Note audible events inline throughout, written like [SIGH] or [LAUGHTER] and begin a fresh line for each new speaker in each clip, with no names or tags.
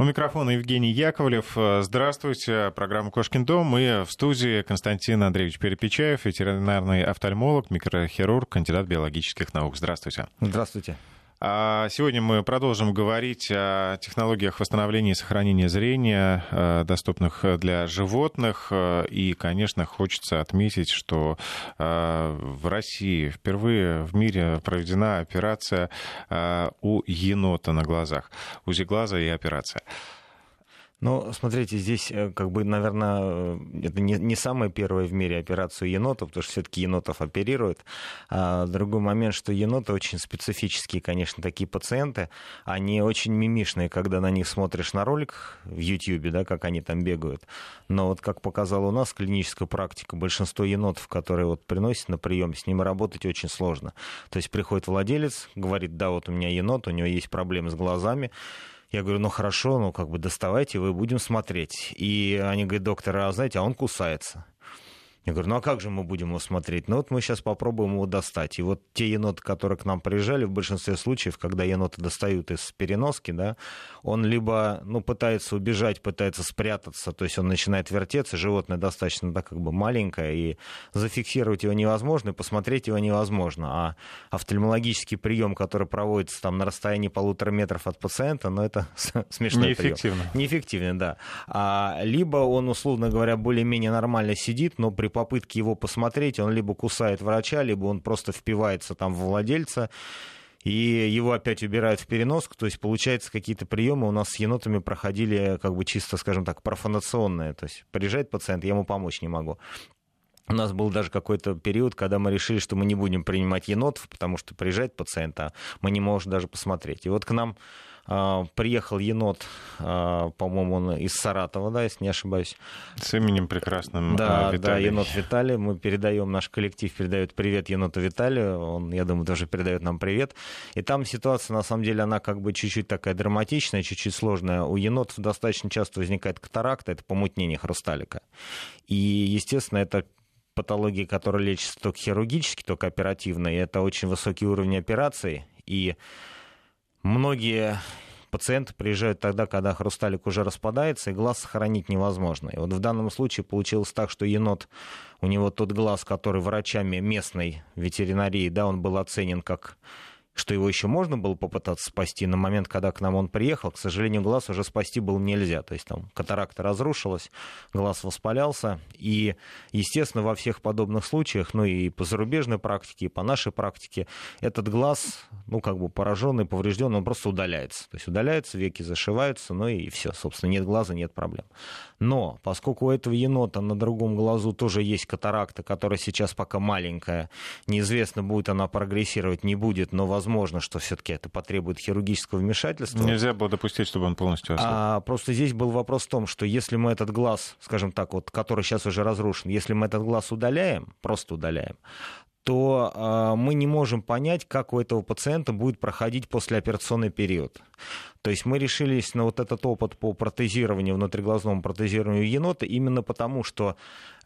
У микрофона Евгений Яковлев. Здравствуйте. Программа «Кошкин дом». И в студии Константин Андреевич Перепечаев, ветеринарный офтальмолог, микрохирург, кандидат биологических наук. Здравствуйте.
Здравствуйте.
А сегодня мы продолжим говорить о технологиях восстановления и сохранения зрения, э, доступных для животных. И, конечно, хочется отметить, что э, в России впервые в мире проведена операция э, у енота на глазах. УЗИ глаза и операция.
Ну, смотрите, здесь, э, как бы, наверное, э, это не, не самая первая в мире операция енотов, потому что все-таки енотов оперируют. А другой момент, что еноты очень специфические, конечно, такие пациенты. Они очень мимишные, когда на них смотришь на ролик в YouTube, да, как они там бегают. Но вот, как показала у нас клиническая практика, большинство енотов, которые вот приносят на прием, с ними работать очень сложно. То есть приходит владелец, говорит, да, вот у меня енот, у него есть проблемы с глазами, я говорю, ну хорошо, ну как бы доставайте, вы будем смотреть. И они говорят, доктор, а знаете, а он кусается. Я говорю, ну а как же мы будем его смотреть? Ну вот мы сейчас попробуем его достать. И вот те еноты, которые к нам приезжали, в большинстве случаев, когда еноты достают из переноски, да, он либо ну, пытается убежать, пытается спрятаться, то есть он начинает вертеться, животное достаточно да, как бы маленькое, и зафиксировать его невозможно, и посмотреть его невозможно. А офтальмологический прием, который проводится там на расстоянии полутора метров от пациента, ну это [LAUGHS] смешно.
Неэффективно.
Прием. Неэффективно, да. А, либо он, условно говоря, более-менее нормально сидит, но при попытке его посмотреть, он либо кусает врача, либо он просто впивается там в владельца, и его опять убирают в переноску, то есть, получается, какие-то приемы у нас с енотами проходили как бы чисто, скажем так, профанационные, то есть приезжает пациент, я ему помочь не могу. У нас был даже какой-то период, когда мы решили, что мы не будем принимать енотов, потому что приезжает пациент, а мы не можем даже посмотреть. И вот к нам приехал енот, а, по-моему, он из Саратова, да, если не ошибаюсь.
С именем прекрасным
Да,
Виталий.
да, енот Виталий. Мы передаем, наш коллектив передает привет еноту Виталию. Он, я думаю, тоже передает нам привет. И там ситуация, на самом деле, она как бы чуть-чуть такая драматичная, чуть-чуть сложная. У енотов достаточно часто возникает катаракта, это помутнение хрусталика. И, естественно, это патологии, которые лечатся только хирургически, только оперативно, и это очень высокий уровень операций. И многие пациенты приезжают тогда, когда хрусталик уже распадается, и глаз сохранить невозможно. И вот в данном случае получилось так, что енот, у него тот глаз, который врачами местной ветеринарии, да, он был оценен как что его еще можно было попытаться спасти. На момент, когда к нам он приехал, к сожалению, глаз уже спасти было нельзя. То есть там катаракта разрушилась, глаз воспалялся. И, естественно, во всех подобных случаях, ну и по зарубежной практике, и по нашей практике, этот глаз, ну как бы пораженный, поврежденный, он просто удаляется. То есть удаляется, веки зашиваются, ну и все. Собственно, нет глаза, нет проблем. Но поскольку у этого енота на другом глазу тоже есть катаракта, которая сейчас пока маленькая, неизвестно, будет она прогрессировать, не будет, но возможно, что все-таки это потребует хирургического вмешательства.
Нельзя было допустить, чтобы он полностью ослаб.
А, просто здесь был вопрос в том, что если мы этот глаз, скажем так, вот, который сейчас уже разрушен, если мы этот глаз удаляем, просто удаляем, то э, мы не можем понять, как у этого пациента будет проходить послеоперационный период. То есть мы решились на вот этот опыт по протезированию, внутриглазному протезированию енота именно потому, что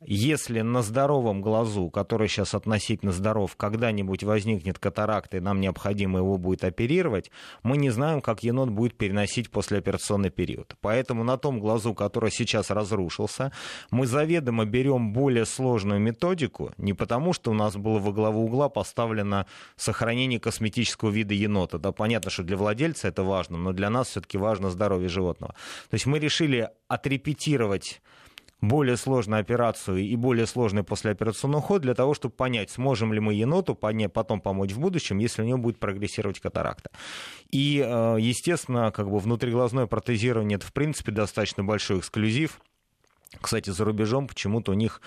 если на здоровом глазу, который сейчас относительно здоров, когда-нибудь возникнет катаракта, и нам необходимо его будет оперировать, мы не знаем, как енот будет переносить послеоперационный период. Поэтому на том глазу, который сейчас разрушился, мы заведомо берем более сложную методику, не потому, что у нас было во главу угла поставлено сохранение косметического вида енота. Да, понятно, что для владельца это важно, но для нас все-таки важно здоровье животного. То есть мы решили отрепетировать более сложную операцию и более сложный послеоперационный уход для того, чтобы понять, сможем ли мы еноту потом помочь в будущем, если у него будет прогрессировать катаракта. И, э, естественно, как бы внутриглазное протезирование это, в принципе, достаточно большой эксклюзив. Кстати, за рубежом почему-то у них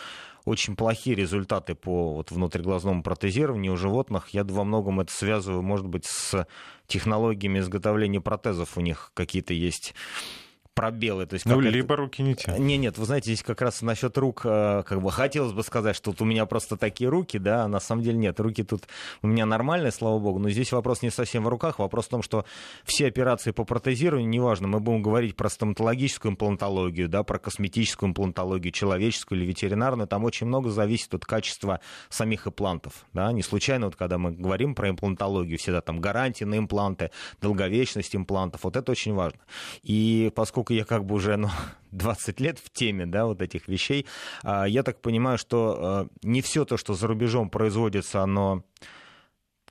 очень плохие результаты по вот, внутриглазному протезированию у животных. Я во многом это связываю, может быть, с технологиями изготовления протезов у них какие-то есть пробелы. То есть,
ну, либо это... руки не те.
Не, нет, вы знаете, здесь как раз насчет рук, э, как бы хотелось бы сказать, что вот у меня просто такие руки, да, а на самом деле нет, руки тут у меня нормальные, слава богу, но здесь вопрос не совсем в руках, вопрос в том, что все операции по протезированию, неважно, мы будем говорить про стоматологическую имплантологию, да, про косметическую имплантологию, человеческую или ветеринарную, там очень много зависит от качества самих имплантов, да, не случайно, вот когда мы говорим про имплантологию, всегда там гарантии на импланты, долговечность имплантов, вот это очень важно. И поскольку поскольку я как бы уже ну, [LAUGHS] 20 лет в теме да, вот этих вещей, а, я так понимаю, что а, не все то, что за рубежом производится, оно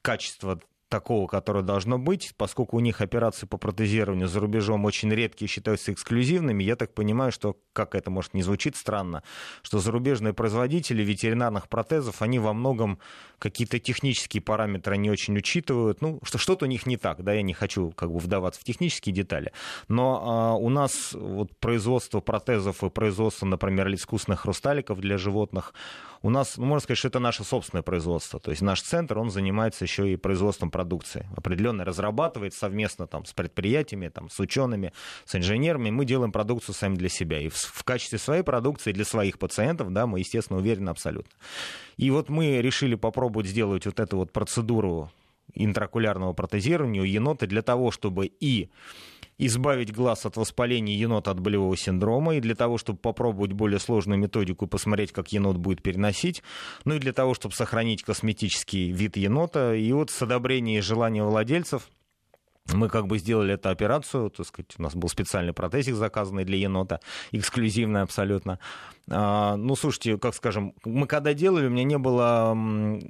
качество такого, которое должно быть, поскольку у них операции по протезированию за рубежом очень редкие считаются эксклюзивными, я так понимаю, что, как это может не звучит странно, что зарубежные производители ветеринарных протезов, они во многом какие-то технические параметры не очень учитывают, ну, что что-то у них не так, да, я не хочу как бы вдаваться в технические детали, но а, у нас вот производство протезов и производство, например, искусственных хрусталиков для животных, у нас, ну, можно сказать, что это наше собственное производство. То есть наш центр, он занимается еще и производством продукции. Определенно разрабатывает совместно там, с предприятиями, там, с учеными, с инженерами. Мы делаем продукцию сами для себя. И в, в качестве своей продукции для своих пациентов, да, мы, естественно, уверены абсолютно. И вот мы решили попробовать сделать вот эту вот процедуру интракулярного протезирования у енота для того, чтобы и избавить глаз от воспаления енота от болевого синдрома, и для того, чтобы попробовать более сложную методику и посмотреть, как енот будет переносить, ну и для того, чтобы сохранить косметический вид енота. И вот с одобрения и желания владельцев мы как бы сделали эту операцию, так сказать, у нас был специальный протезик заказанный для енота, эксклюзивный абсолютно. А, ну, слушайте, как скажем, мы когда делали, у меня не было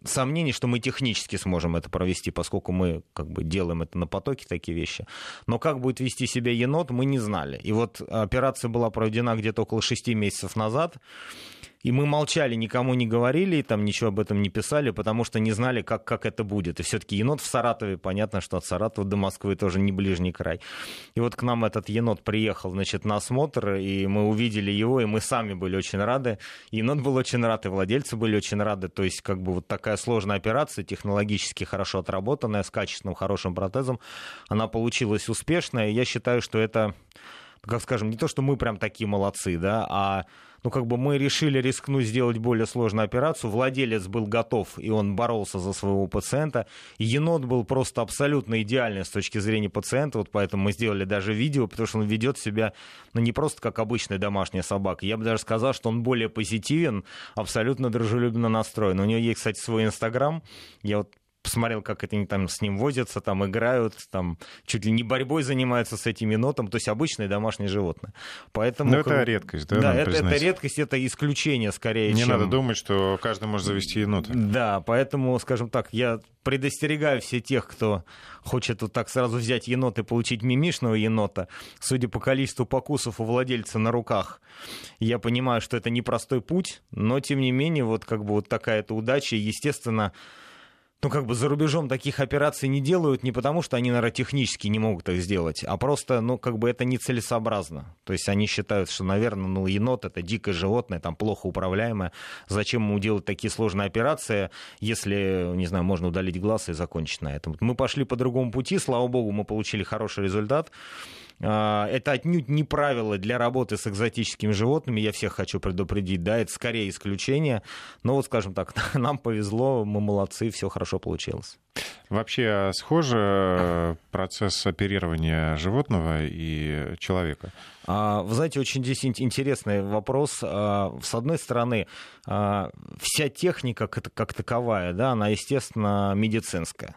сомнений, что мы технически сможем это провести, поскольку мы как бы делаем это на потоке, такие вещи. Но как будет вести себя енот, мы не знали. И вот операция была проведена где-то около шести месяцев назад. И мы молчали, никому не говорили, там ничего об этом не писали, потому что не знали, как, как это будет. И все-таки енот в Саратове, понятно, что от Саратова до Москвы тоже не ближний край. И вот к нам этот енот приехал, значит, на осмотр, и мы увидели его, и мы сами были очень рады. Енот был очень рад, и владельцы были очень рады. То есть, как бы вот такая сложная операция, технологически хорошо отработанная, с качественным, хорошим протезом, она получилась успешная. Я считаю, что это, как скажем, не то, что мы прям такие молодцы, да, а ну, как бы мы решили рискнуть сделать более сложную операцию. Vладелец был готов, и он боролся за своего пациента. Енот был просто абсолютно идеальный с точки зрения пациента, вот поэтому мы сделали даже видео, потому что он ведет себя, ну, не просто как обычная домашняя собака. Я бы даже сказал, что он более позитивен, абсолютно дружелюбно настроен. У него есть, кстати, свой инстаграм. Я вот посмотрел, как это они там с ним возятся, там играют, там чуть ли не борьбой занимаются с этим енотом, то есть обычное домашнее животное. Поэтому,
Но это редкость, да?
Да, это, это редкость, это исключение скорее.
Не
чем...
надо думать, что каждый может завести енота.
Да, поэтому, скажем так, я предостерегаю все тех, кто хочет вот так сразу взять енота и получить мимишного енота. Судя по количеству покусов у владельца на руках, я понимаю, что это непростой путь, но тем не менее вот как бы вот такая-то удача, естественно, ну, как бы за рубежом таких операций не делают не потому, что они, наверное, технически не могут их сделать, а просто, ну, как бы это нецелесообразно. То есть они считают, что, наверное, ну, енот — это дикое животное, там, плохо управляемое. Зачем ему делать такие сложные операции, если, не знаю, можно удалить глаз и закончить на этом. Мы пошли по другому пути, слава богу, мы получили хороший результат. А, это отнюдь не правило для работы с экзотическими животными, я всех хочу предупредить, да, это скорее исключение, но вот, скажем так, [LAUGHS] нам повезло, мы молодцы, все хорошо получилось.
Вообще а схоже э, процесс оперирования животного и человека?
А, вы знаете, очень здесь интересный вопрос. С одной стороны, вся техника как таковая, да, она, естественно, медицинская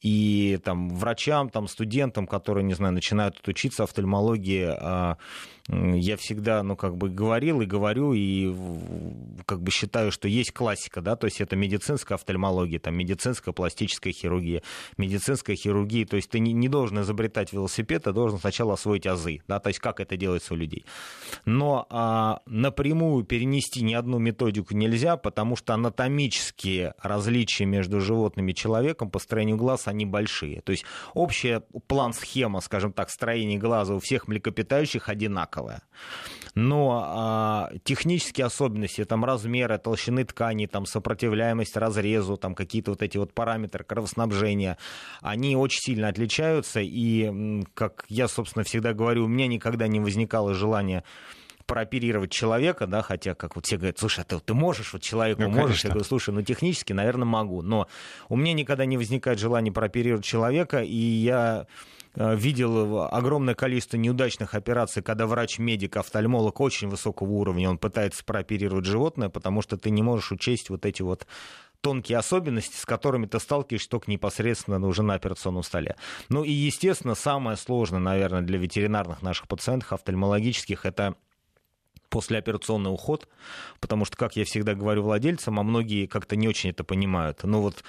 и там врачам, там студентам, которые, не знаю, начинают учиться офтальмологии, а, я всегда, ну, как бы говорил и говорю, и как бы считаю, что есть классика, да, то есть это медицинская офтальмология, там, медицинская пластическая хирургия, медицинская хирургия, то есть ты не, не должен изобретать велосипед, а должен сначала освоить азы, да, то есть как это делается у людей. Но а, напрямую перенести ни одну методику нельзя, потому что анатомические различия между животными и человеком по строению глаз, они большие. То есть общий план, схема, скажем так, строения глаза у всех млекопитающих одинаковая. Но а, технические особенности, там размеры, толщины ткани, там сопротивляемость разрезу, там какие-то вот эти вот параметры кровоснабжения, они очень сильно отличаются. И, как я, собственно, всегда говорю, у меня никогда не возникало желания прооперировать человека, да, хотя, как вот все говорят, слушай, а ты, ты можешь, вот человеку ну, можешь, конечно. я говорю, слушай, ну технически, наверное, могу, но у меня никогда не возникает желания прооперировать человека, и я э, видел огромное количество неудачных операций, когда врач-медик, офтальмолог очень высокого уровня, он пытается прооперировать животное, потому что ты не можешь учесть вот эти вот тонкие особенности, с которыми ты сталкиваешься только непосредственно уже на операционном столе. Ну и, естественно, самое сложное, наверное, для ветеринарных наших пациентов, офтальмологических, это послеоперационный уход, потому что, как я всегда говорю владельцам, а многие как-то не очень это понимают, но вот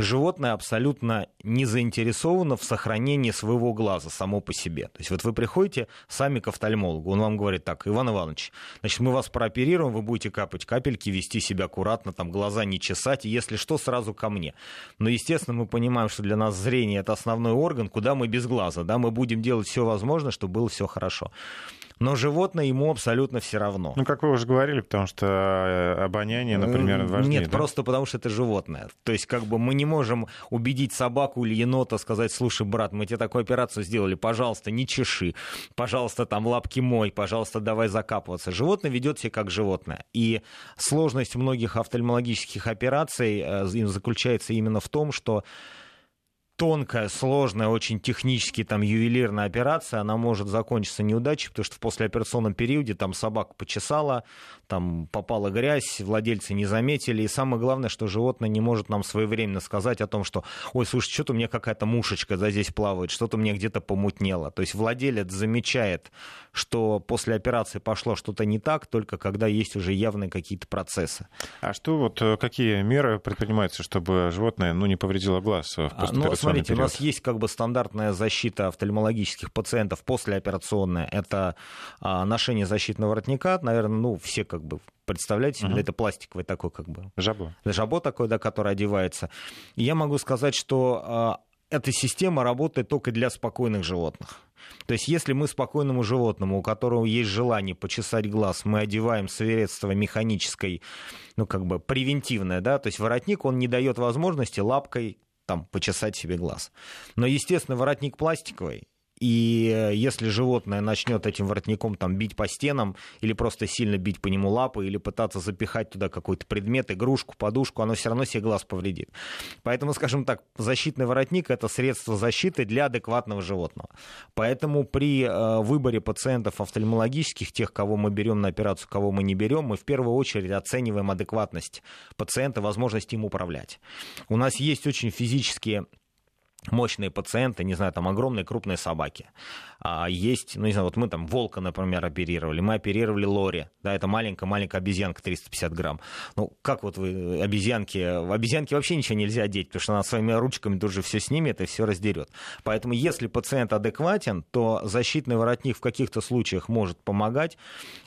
животное абсолютно не заинтересовано в сохранении своего глаза само по себе. То есть вот вы приходите сами к офтальмологу, он вам говорит так, Иван Иванович, значит, мы вас прооперируем, вы будете капать капельки, вести себя аккуратно, там глаза не чесать, и если что, сразу ко мне. Но, естественно, мы понимаем, что для нас зрение это основной орган, куда мы без глаза, да, мы будем делать все возможное, чтобы было все хорошо но животное ему абсолютно все равно.
Ну, как вы уже говорили, потому что э, обоняние, например, важнее.
Нет, да? просто потому что это животное. То есть, как бы мы не можем убедить собаку или енота сказать, слушай, брат, мы тебе такую операцию сделали, пожалуйста, не чеши, пожалуйста, там лапки мой, пожалуйста, давай закапываться. Животное ведет себя как животное. И сложность многих офтальмологических операций э, заключается именно в том, что тонкая, сложная, очень технически там ювелирная операция, она может закончиться неудачей, потому что в послеоперационном периоде там собака почесала, там попала грязь, владельцы не заметили, и самое главное, что животное не может нам своевременно сказать о том, что, ой, слушай, что-то у меня какая-то мушечка да, здесь плавает, что-то у меня где-то помутнело. То есть владелец замечает, что после операции пошло что-то не так, только когда есть уже явные какие-то процессы.
А что вот, э, какие меры предпринимаются, чтобы животное ну, не повредило глаз в послеоперационном ну,
смотрите,
период.
у нас есть как бы стандартная защита офтальмологических пациентов послеоперационная. Это а, ношение защитного воротника. Наверное, ну, все как бы представляете себе, uh-huh. это пластиковый такой как бы...
Жабо.
Жабо такой, да, который одевается. И я могу сказать, что а, эта система работает только для спокойных животных. То есть, если мы спокойному животному, у которого есть желание почесать глаз, мы одеваем средство механической, ну, как бы превентивное, да, то есть воротник, он не дает возможности лапкой там почесать себе глаз. Но, естественно, воротник пластиковый, и э, если животное начнет этим воротником там, бить по стенам или просто сильно бить по нему лапы или пытаться запихать туда какой-то предмет, игрушку, подушку, оно все равно себе глаз повредит. Поэтому, скажем так, защитный воротник – это средство защиты для адекватного животного. Поэтому при э, выборе пациентов офтальмологических, тех, кого мы берем на операцию, кого мы не берем, мы в первую очередь оцениваем адекватность пациента, возможность им управлять. У нас есть очень физические мощные пациенты, не знаю, там огромные крупные собаки. А есть, ну не знаю, вот мы там волка, например, оперировали, мы оперировали лори, да, это маленькая-маленькая обезьянка 350 грамм. Ну, как вот вы обезьянки, в обезьянке вообще ничего нельзя одеть, потому что она своими ручками тут же все снимет и все раздерет. Поэтому если пациент адекватен, то защитный воротник в каких-то случаях может помогать,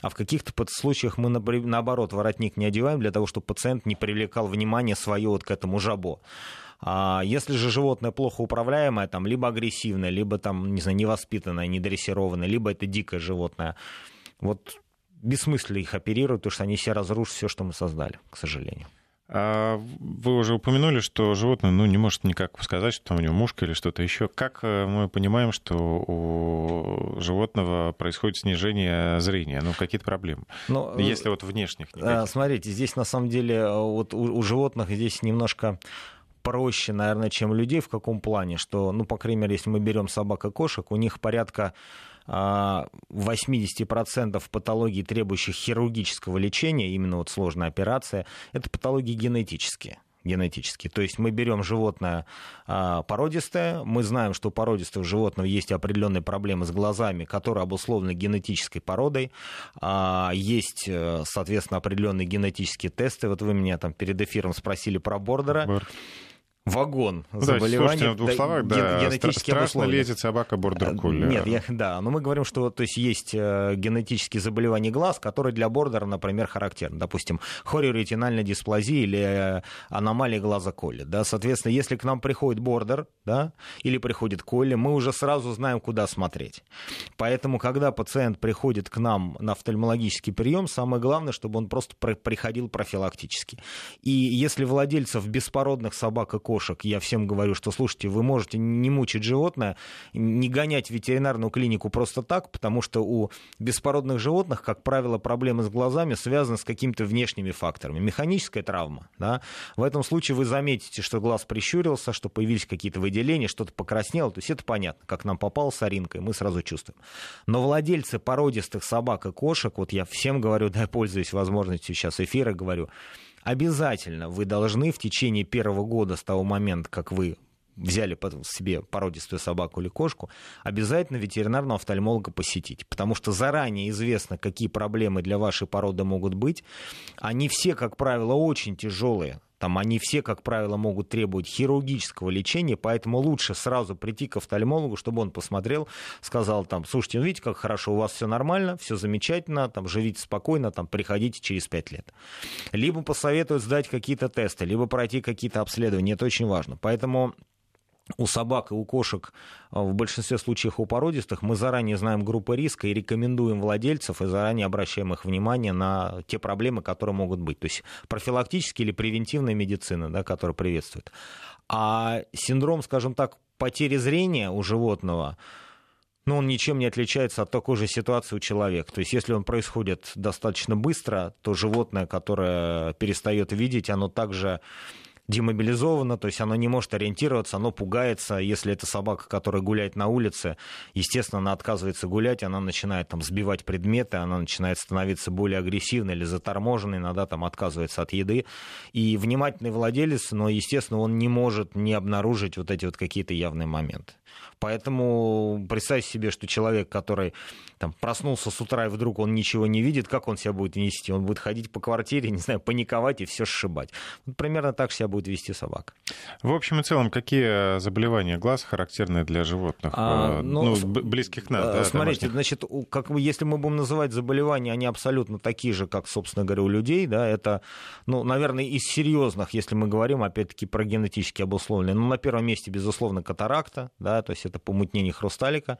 а в каких-то случаях мы, наоборот, воротник не одеваем для того, чтобы пациент не привлекал внимание свое вот к этому жабо. А если же животное плохо управляемое, там, либо агрессивное, либо там, не знаю, невоспитанное, недрессированное, либо это дикое животное, вот бессмысленно их оперировать, потому что они все разрушат все, что мы создали, к сожалению.
А вы уже упомянули, что животное ну, не может никак сказать, что там у него мушка или что-то еще. Как э, мы понимаем, что у животного происходит снижение зрения? Ну, какие-то проблемы? Но, Если вот внешних.
Никаких. Смотрите, здесь на самом деле вот у, у животных здесь немножко проще, наверное, чем людей. В каком плане? Что, ну, по крайней мере, если мы берем собак и кошек, у них порядка 80% а, патологий, требующих хирургического лечения, именно вот сложная операция, это патологии генетические генетически. То есть мы берем животное а, породистое, мы знаем, что у породистого животного есть определенные проблемы с глазами, которые обусловлены генетической породой. А, есть, э, соответственно, определенные генетические тесты. Вот вы меня там перед эфиром спросили про бордера. Бордер. Вагон
ну,
заболеваний.
Слушайте, в двух словах, да, генетически страшно лезет собака бордер колли.
Нет, я, да, но мы говорим, что то есть, есть э, генетические заболевания глаз, которые для бордера, например, характерны. Допустим, хориоретинальная дисплазия или э, аномалия глаза колли. Да? Соответственно, если к нам приходит бордер да, или приходит колли, мы уже сразу знаем, куда смотреть. Поэтому, когда пациент приходит к нам на офтальмологический прием, самое главное, чтобы он просто приходил профилактически. И если владельцев беспородных собак и кошек, я всем говорю, что, слушайте, вы можете не мучить животное, не гонять в ветеринарную клинику просто так, потому что у беспородных животных, как правило, проблемы с глазами связаны с какими-то внешними факторами. Механическая травма. Да? В этом случае вы заметите, что глаз прищурился, что появились какие-то выделения, что-то покраснело. То есть это понятно, как нам попал соринкой, мы сразу чувствуем. Но владельцы породистых собак и кошек, вот я всем говорю, [LAUGHS] да, пользуюсь возможностью сейчас эфира, говорю, обязательно вы должны в течение первого года с того момента, как вы взяли себе породистую собаку или кошку, обязательно ветеринарного офтальмолога посетить. Потому что заранее известно, какие проблемы для вашей породы могут быть. Они все, как правило, очень тяжелые. Там они все, как правило, могут требовать хирургического лечения, поэтому лучше сразу прийти к офтальмологу, чтобы он посмотрел, сказал там, слушайте, ну видите, как хорошо, у вас все нормально, все замечательно, там, живите спокойно, там, приходите через 5 лет. Либо посоветуют сдать какие-то тесты, либо пройти какие-то обследования, это очень важно. Поэтому у собак и у кошек, а, в большинстве случаев у породистых, мы заранее знаем группы риска и рекомендуем владельцев и заранее обращаем их внимание на те проблемы, которые могут быть. То есть профилактические или превентивная медицина, да, которая приветствует. А синдром, скажем так, потери зрения у животного, ну, он ничем не отличается от такой же ситуации у человека. То есть, если он происходит достаточно быстро, то животное, которое перестает видеть, оно также демобилизовано, то есть оно не может ориентироваться, оно пугается. Если это собака, которая гуляет на улице, естественно, она отказывается гулять, она начинает там сбивать предметы, она начинает становиться более агрессивной или заторможенной, иногда там отказывается от еды. И внимательный владелец, но, естественно, он не может не обнаружить вот эти вот какие-то явные моменты. Поэтому представьте себе, что человек, который там, проснулся с утра и вдруг он ничего не видит, как он себя будет вести? Он будет ходить по квартире, [LAUGHS] не знаю, паниковать и все сшибать. Вот примерно так себя будет вести собака.
В общем и целом, какие заболевания глаз характерны для животных, а, э, ну, ну, близких нам?
Да, смотрите, домашних? значит, как, если мы будем называть заболевания, они абсолютно такие же, как, собственно говоря, у людей, да, это, ну, наверное, из серьезных, если мы говорим, опять-таки, про генетически обусловленные, ну, на первом месте, безусловно, катаракта, да, то есть это помутнение хрусталика,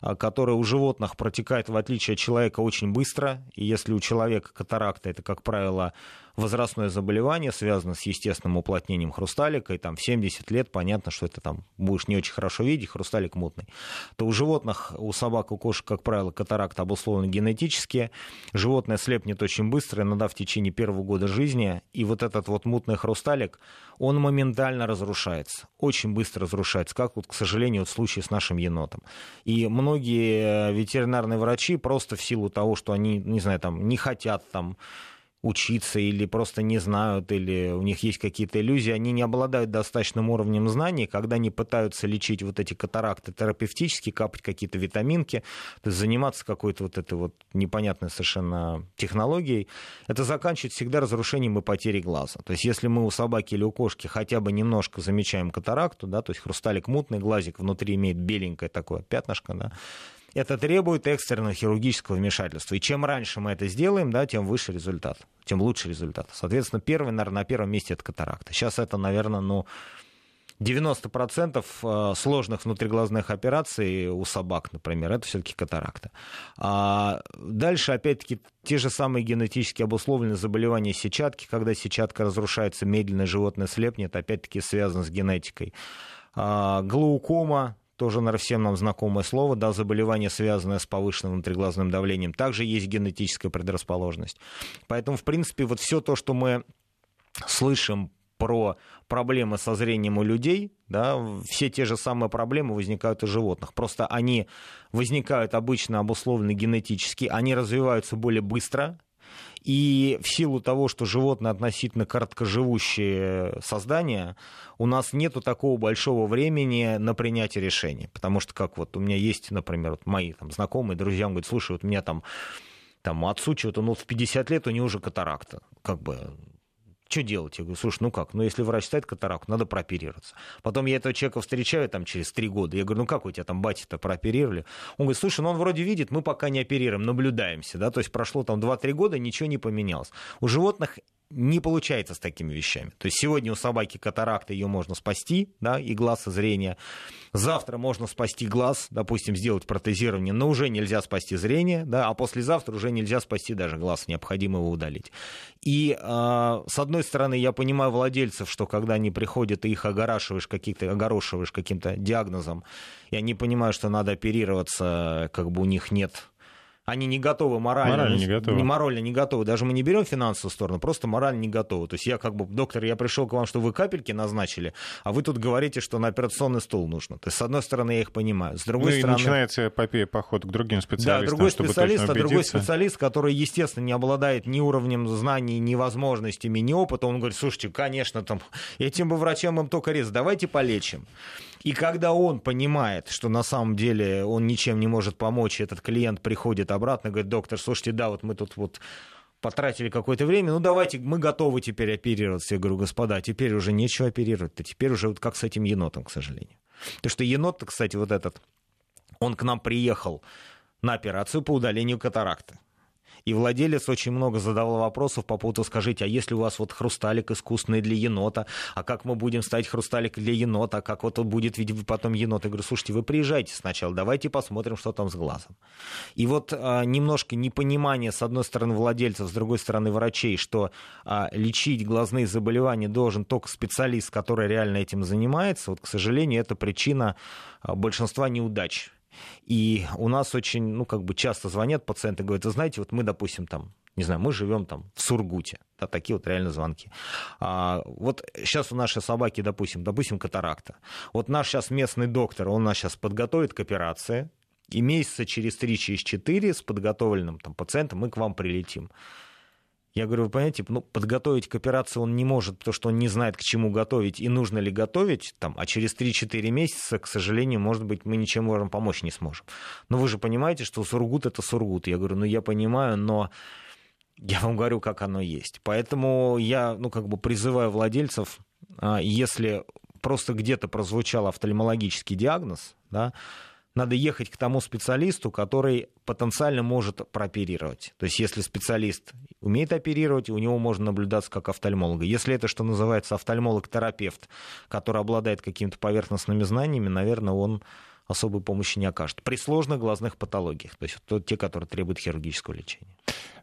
а, которое у животных протекает, в отличие от человека, очень быстро. И если у человека катаракта, это, как правило, возрастное заболевание, связано с естественным уплотнением хрусталика, и там в 70 лет понятно, что это там будешь не очень хорошо видеть, хрусталик мутный, то у животных, у собак, у кошек, как правило, катаракта обусловлена генетически, животное слепнет очень быстро, иногда в течение первого года жизни, и вот этот вот мутный хрусталик, он моментально разрушается, очень быстро разрушается, как вот, к сожалению, вот в случае с нашим енотом. И многие ветеринарные врачи просто в силу того, что они, не знаю, там, не хотят там учиться или просто не знают, или у них есть какие-то иллюзии, они не обладают достаточным уровнем знаний, когда они пытаются лечить вот эти катаракты терапевтически, капать какие-то витаминки, то есть заниматься какой-то вот этой вот непонятной совершенно технологией, это заканчивает всегда разрушением и потерей глаза. То есть если мы у собаки или у кошки хотя бы немножко замечаем катаракту, да, то есть хрусталик мутный, глазик внутри имеет беленькое такое пятнышко, да, это требует экстренного хирургического вмешательства. И чем раньше мы это сделаем, да, тем выше результат, тем лучше результат. Соответственно, первый, наверное, на первом месте это катаракта. Сейчас это, наверное, ну, 90% э, сложных внутриглазных операций у собак, например, это все-таки катаракта. А дальше, опять-таки, те же самые генетически обусловленные заболевания сетчатки, когда сетчатка разрушается, медленно животное слепнет, опять-таки связано с генетикой. А, глаукома, тоже, наверное, всем нам знакомое слово, да, заболевание, связанное с повышенным внутриглазным давлением, также есть генетическая предрасположенность. Поэтому, в принципе, вот все то, что мы слышим про проблемы со зрением у людей, да, все те же самые проблемы возникают у животных. Просто они возникают обычно обусловлены генетически, они развиваются более быстро, и в силу того, что животные относительно короткоживущие создания, у нас нету такого большого времени на принятие решений. Потому что, как вот у меня есть, например, вот мои там, знакомые, друзья, говорят, слушай, вот у меня там, там отцу что-то, ну, в 50 лет у него уже катаракта. Как бы что делать? Я говорю, слушай, ну как, ну если врач ставит катаракту, надо прооперироваться. Потом я этого человека встречаю там через три года. Я говорю, ну как у тебя там батя-то прооперировали? Он говорит, слушай, ну он вроде видит, мы пока не оперируем, наблюдаемся, да, то есть прошло там 2-3 года, ничего не поменялось. У животных не получается с такими вещами. То есть сегодня у собаки катаракта ее можно спасти, да, и глаз, и зрение. Завтра можно спасти глаз, допустим, сделать протезирование, но уже нельзя спасти зрение, да, а послезавтра уже нельзя спасти даже глаз, необходимо его удалить. И э, с одной стороны, я понимаю владельцев, что когда они приходят, и их огорашиваешь, каких-то, огорошиваешь каким-то диагнозом, и они понимают, что надо оперироваться, как бы у них нет они не готовы морально,
морально не готовы.
Не, морально не готовы. Даже мы не берем финансовую сторону, просто морально не готовы. То есть я как бы, доктор, я пришел к вам, что вы капельки назначили, а вы тут говорите, что на операционный стол нужно. То есть, с одной стороны, я их понимаю. С другой
ну,
стороны...
и начинается эпопея поход к другим специалистам,
Да, другой
чтобы
специалист, а другой специалист, который, естественно, не обладает ни уровнем знаний, ни возможностями, ни опыта, он говорит, слушайте, конечно, там, этим бы врачам им только рез, давайте полечим. И когда он понимает, что на самом деле он ничем не может помочь, этот клиент приходит обратно говорит, доктор, слушайте, да, вот мы тут вот потратили какое-то время, ну давайте, мы готовы теперь оперироваться. Я говорю, господа, теперь уже нечего оперировать-то, теперь уже вот как с этим енотом, к сожалению. Потому что енот, кстати, вот этот, он к нам приехал на операцию по удалению катаракты. И владелец очень много задавал вопросов по поводу, скажите, а если у вас вот хрусталик искусственный для енота, а как мы будем ставить хрусталик для енота, а как вот он будет видеть потом енот? Я говорю, слушайте, вы приезжайте сначала, давайте посмотрим, что там с глазом. И вот а, немножко непонимание, с одной стороны, владельцев, с другой стороны, врачей, что а, лечить глазные заболевания должен только специалист, который реально этим занимается, вот, к сожалению, это причина а, большинства неудач и у нас очень, ну, как бы часто звонят пациенты, говорят, вы знаете, вот мы, допустим, там, не знаю, мы живем там в Сургуте, да, такие вот реально звонки. А, вот сейчас у нашей собаки, допустим, допустим, катаракта. Вот наш сейчас местный доктор, он нас сейчас подготовит к операции, и месяца через 3, через 4 с подготовленным там, пациентом мы к вам прилетим. Я говорю, вы понимаете, ну, подготовить к операции он не может, потому что он не знает, к чему готовить и нужно ли готовить, там, а через 3-4 месяца, к сожалению, может быть, мы ничем вам помочь не сможем. Но вы же понимаете, что Сургут — это Сургут. Я говорю, ну, я понимаю, но я вам говорю, как оно есть. Поэтому я, ну, как бы призываю владельцев, а, если просто где-то прозвучал офтальмологический диагноз, да, надо ехать к тому специалисту, который потенциально может прооперировать. То есть если специалист умеет оперировать, у него можно наблюдаться как офтальмолога. Если это, что называется, офтальмолог-терапевт, который обладает какими-то поверхностными знаниями, наверное, он особой помощи не окажет. При сложных глазных патологиях, то есть те, которые требуют хирургического лечения.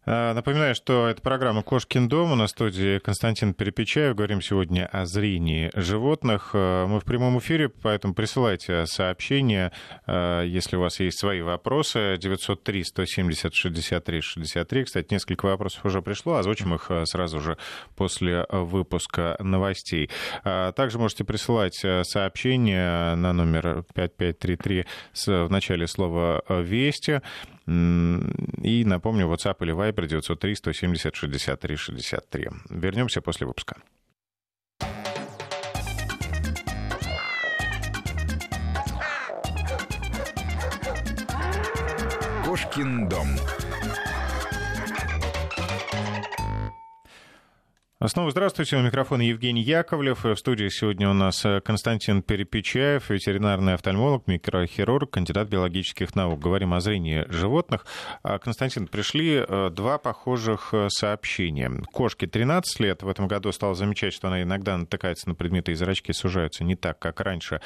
А, напоминаю, что это программа «Кошкин дом». На студии Константин Перепечаев. Говорим сегодня о зрении животных. А, мы в прямом эфире, поэтому присылайте сообщения, а, если у вас есть свои вопросы. 903-170-63-63. Кстати, несколько вопросов уже пришло. Озвучим их сразу же после выпуска новостей. Также можете присылать сообщения на номер 5533 в начале слова «Вести». И напомню, WhatsApp или Viber 903 170 63 63. Вернемся после выпуска. Кошкин дом. Снова здравствуйте. У микрофона Евгений Яковлев. В студии сегодня у нас э, Константин Перепечаев, ветеринарный офтальмолог, микрохирург, кандидат биологических наук. Говорим о зрении животных. А, Константин, пришли э, два похожих э, сообщения. Кошке 13 лет. В этом году стала замечать, что она иногда натыкается на предметы, и зрачки сужаются не так, как раньше,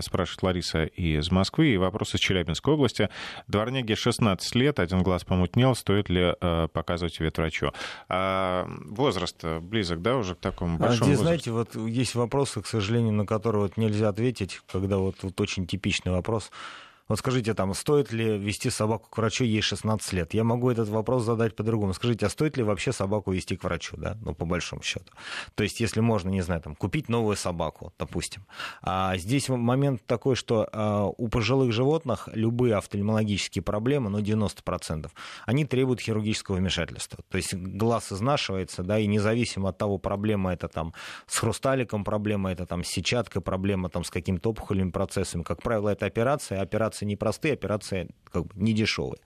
спрашивает Лариса из Москвы. И вопрос из Челябинской области. Дворняге 16 лет, один глаз помутнел. Стоит ли показывать ветврачу? А, возраст близок, да, уже к такому а большому
Здесь, возрасту. знаете, вот есть вопросы, к сожалению, на которые вот нельзя ответить, когда вот, вот очень типичный вопрос. Вот скажите, там, стоит ли вести собаку к врачу, ей 16 лет? Я могу этот вопрос задать по-другому. Скажите, а стоит ли вообще собаку вести к врачу, да? Ну, по большому счету. То есть, если можно, не знаю, там, купить новую собаку, допустим. А здесь момент такой, что а, у пожилых животных любые офтальмологические проблемы, ну, 90%, они требуют хирургического вмешательства. То есть, глаз изнашивается, да, и независимо от того, проблема это там с хрусталиком, проблема это там с сетчаткой, проблема там с какими-то опухолевыми процессами, как правило, это операция, операция операции непростые, операции как бы не дешевые.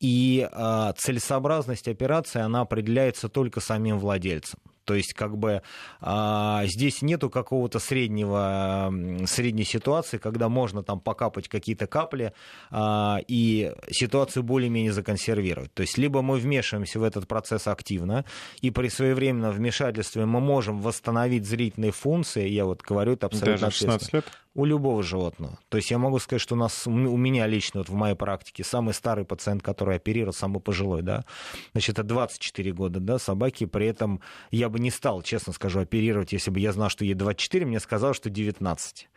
И э, целесообразность операции, она определяется только самим владельцем. То есть, как бы а, здесь нету какого-то среднего, средней ситуации, когда можно там покапать какие-то капли а, и ситуацию более-менее законсервировать. То есть, либо мы вмешиваемся в этот процесс активно, и при своевременном вмешательстве мы можем восстановить зрительные функции, я вот говорю это абсолютно
Даже 16 лет?
У любого животного. То есть я могу сказать, что у нас, у меня лично вот в моей практике самый старый пациент, который оперировал, самый пожилой, да, значит, это 24 года, да, собаки, при этом я бы не стал, честно скажу, оперировать, если бы я знал, что ей 24, мне сказал, что 19.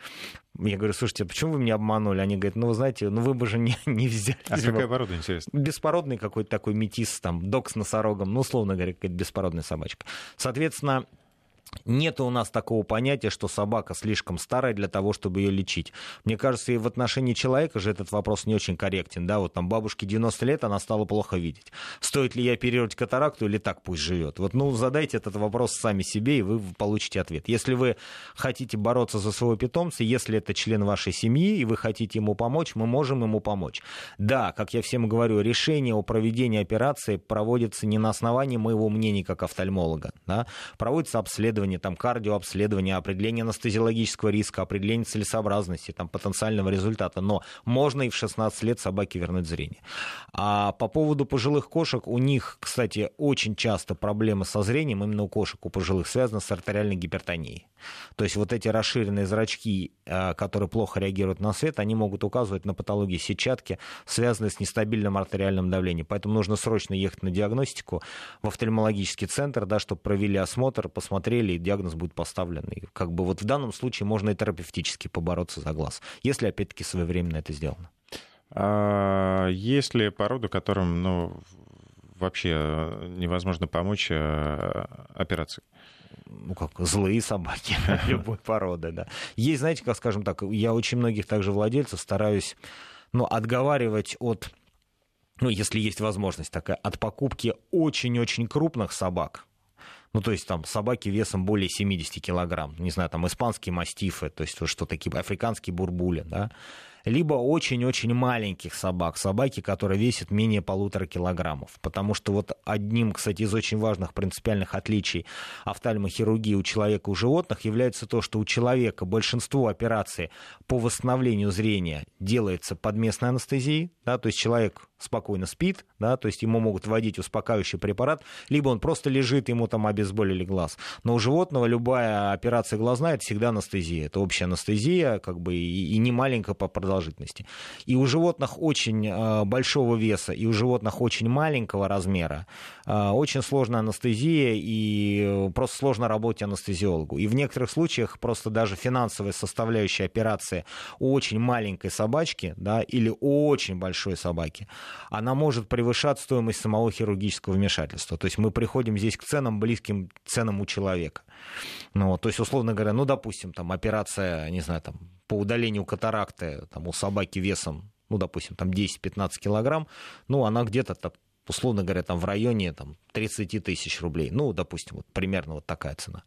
Я говорю, слушайте, а почему вы меня обманули? Они говорят, ну, вы знаете, ну, вы бы же не, [LAUGHS] не взяли.
А какая порода, интересно?
Беспородный какой-то такой метис, там, док с носорогом, ну, условно говоря, какая-то беспородная собачка. Соответственно, нет у нас такого понятия, что собака слишком старая для того, чтобы ее лечить. Мне кажется, и в отношении человека же этот вопрос не очень корректен. Да, вот там бабушке 90 лет, она стала плохо видеть. Стоит ли ей оперировать катаракту или так пусть живет? Вот, ну, задайте этот вопрос сами себе, и вы получите ответ. Если вы хотите бороться за своего питомца, если это член вашей семьи, и вы хотите ему помочь, мы можем ему помочь. Да, как я всем говорю, решение о проведении операции проводится не на основании моего мнения как офтальмолога. Да? Проводится обследование обследование, там кардиообследование, определение анестезиологического риска, определение целесообразности, там потенциального результата. Но можно и в 16 лет собаке вернуть зрение. А по поводу пожилых кошек, у них, кстати, очень часто проблемы со зрением, именно у кошек, у пожилых, связаны с артериальной гипертонией. То есть вот эти расширенные зрачки, э, которые плохо реагируют на свет, они могут указывать на патологии сетчатки, связанные с нестабильным артериальным давлением. Поэтому нужно срочно ехать на диагностику в офтальмологический центр, да, чтобы провели осмотр, посмотрели, и диагноз будет поставлен. И как бы вот в данном случае можно и терапевтически побороться за глаз, если опять-таки своевременно это сделано.
А есть ли породы, которым ну, вообще невозможно помочь э, операцией?
ну как, злые собаки [LAUGHS] любой породы, да. Есть, знаете, как скажем так, я очень многих также владельцев стараюсь, ну, отговаривать от ну, если есть возможность такая, от покупки очень-очень крупных собак, ну, то есть там собаки весом более 70 килограмм, не знаю, там испанские мастифы, то есть что такие, африканские бурбули, да, либо очень-очень маленьких собак, собаки, которые весят менее полутора килограммов. Потому что вот одним, кстати, из очень важных принципиальных отличий офтальмохирургии у человека и у животных является то, что у человека большинство операций по восстановлению зрения делается под местной анестезией, да, то есть человек спокойно спит, да, то есть ему могут вводить успокаивающий препарат, либо он просто лежит, ему там обезболили глаз. Но у животного любая операция глазная это всегда анестезия, это общая анестезия, как бы и, и не маленькая по продолжительности продолжительности. И у животных очень э, большого веса, и у животных очень маленького размера э, очень сложная анестезия, и просто сложно работать анестезиологу. И в некоторых случаях просто даже финансовая составляющая операции у очень маленькой собачки да, или у очень большой собаки, она может превышать стоимость самого хирургического вмешательства. То есть мы приходим здесь к ценам, близким ценам у человека. Ну, то есть, условно говоря, ну, допустим, там операция, не знаю, там по удалению катаракты там, у собаки весом, ну, допустим, там 10-15 килограмм, ну, она где-то так условно говоря, там в районе там, 30 тысяч рублей. Ну, допустим, вот примерно вот такая цена.